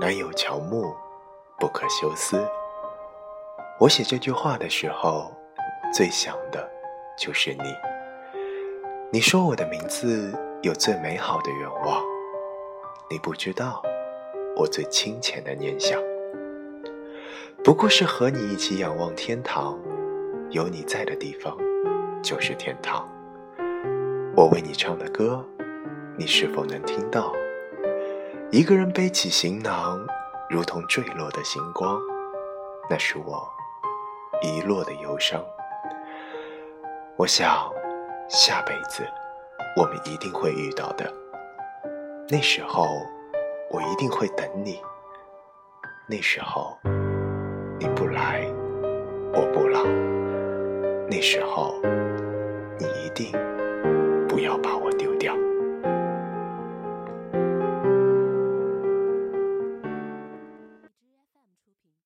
南有乔木，不可休思。我写这句话的时候，最想的就是你。你说我的名字有最美好的愿望，你不知道我最清浅的念想，不过是和你一起仰望天堂，有你在的地方就是天堂。我为你唱的歌，你是否能听到？一个人背起行囊，如同坠落的星光，那是我。遗落的忧伤，我想，下辈子我们一定会遇到的。那时候，我一定会等你。那时候，你不来，我不老。那时候，你一定不要把我丢掉。